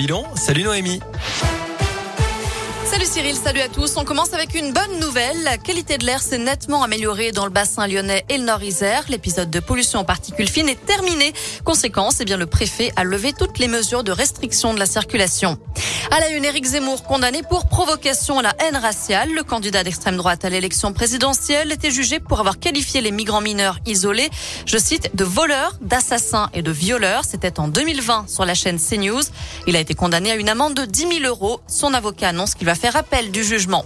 Bilan, salut Noémie. Salut Cyril, salut à tous. On commence avec une bonne nouvelle. La qualité de l'air s'est nettement améliorée dans le bassin lyonnais et le Nord-Isère. L'épisode de pollution en particules fines est terminé. Conséquence, eh bien, le préfet a levé toutes les mesures de restriction de la circulation. À la une, Éric Zemmour condamné pour provocation à la haine raciale. Le candidat d'extrême droite à l'élection présidentielle était jugé pour avoir qualifié les migrants mineurs isolés, je cite, de voleurs, d'assassins et de violeurs. C'était en 2020 sur la chaîne CNews. Il a été condamné à une amende de 10 000 euros. Son avocat annonce qu'il va faire appel du jugement.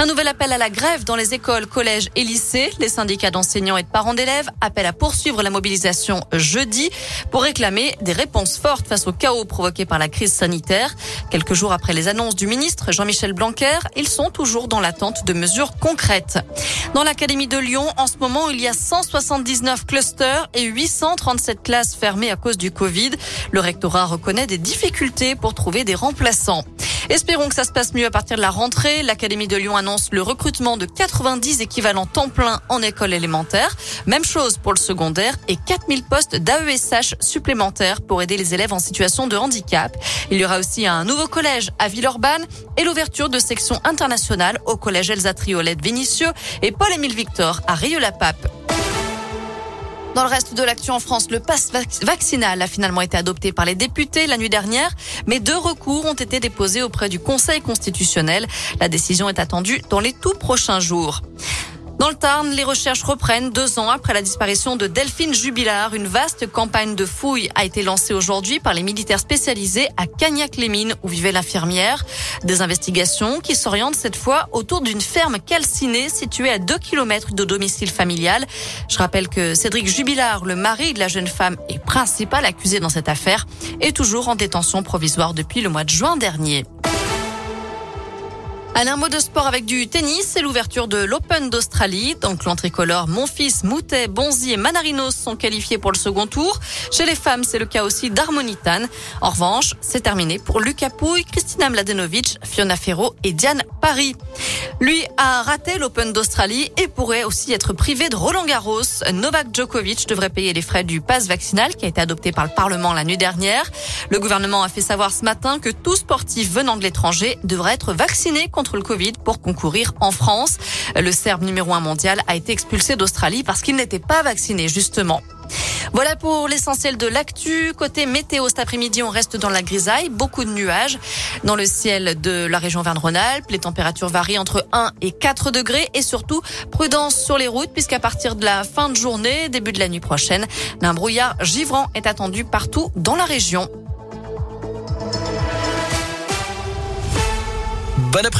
Un nouvel appel à la grève dans les écoles, collèges et lycées. Les syndicats d'enseignants et de parents d'élèves appellent à poursuivre la mobilisation jeudi pour réclamer des réponses fortes face au chaos provoqué par la crise sanitaire. Quelques jours après les annonces du ministre Jean-Michel Blanquer, ils sont toujours dans l'attente de mesures concrètes. Dans l'Académie de Lyon, en ce moment, il y a 179 clusters et 837 classes fermées à cause du Covid. Le rectorat reconnaît des difficultés pour trouver des remplaçants. Espérons que ça se passe mieux à partir de la rentrée. L'Académie de Lyon annonce le recrutement de 90 équivalents temps plein en école élémentaire. Même chose pour le secondaire et 4000 postes d'AESH supplémentaires pour aider les élèves en situation de handicap. Il y aura aussi un nouveau collège à Villeurbanne et l'ouverture de sections internationales au collège Elsa Triolette Vénitieux et Paul-Émile Victor à Rieux-la-Pape. Dans le reste de l'action en France, le pass vaccinal a finalement été adopté par les députés la nuit dernière, mais deux recours ont été déposés auprès du Conseil constitutionnel. La décision est attendue dans les tout prochains jours. Dans le Tarn, les recherches reprennent deux ans après la disparition de Delphine Jubilard. Une vaste campagne de fouilles a été lancée aujourd'hui par les militaires spécialisés à Cagnac-les-Mines où vivait l'infirmière. Des investigations qui s'orientent cette fois autour d'une ferme calcinée située à deux kilomètres de domicile familial. Je rappelle que Cédric Jubilard, le mari de la jeune femme et principal accusé dans cette affaire, est toujours en détention provisoire depuis le mois de juin dernier. Allez, un mot de sport avec du tennis. C'est l'ouverture de l'Open d'Australie. Donc, l'entricolore Monfils, Moutet, Bonzi et Manarinos sont qualifiés pour le second tour. Chez les femmes, c'est le cas aussi d'Harmonitane. En revanche, c'est terminé pour Lucas Pouille, Christina Mladenovic, Fiona Ferro et Diane Paris. Lui a raté l'Open d'Australie et pourrait aussi être privé de Roland Garros. Novak Djokovic devrait payer les frais du pass vaccinal qui a été adopté par le Parlement la nuit dernière. Le gouvernement a fait savoir ce matin que tout sportif venant de l'étranger devrait être vacciné contre le Covid pour concourir en France. Le Serbe numéro un mondial a été expulsé d'Australie parce qu'il n'était pas vacciné justement. Voilà pour l'essentiel de l'actu. Côté météo, cet après-midi, on reste dans la grisaille, beaucoup de nuages dans le ciel de la région Verne-Rhône-Alpes. Les températures varient entre 1 et 4 degrés et surtout prudence sur les routes puisqu'à partir de la fin de journée, début de la nuit prochaine, un brouillard givrant est attendu partout dans la région. Bon après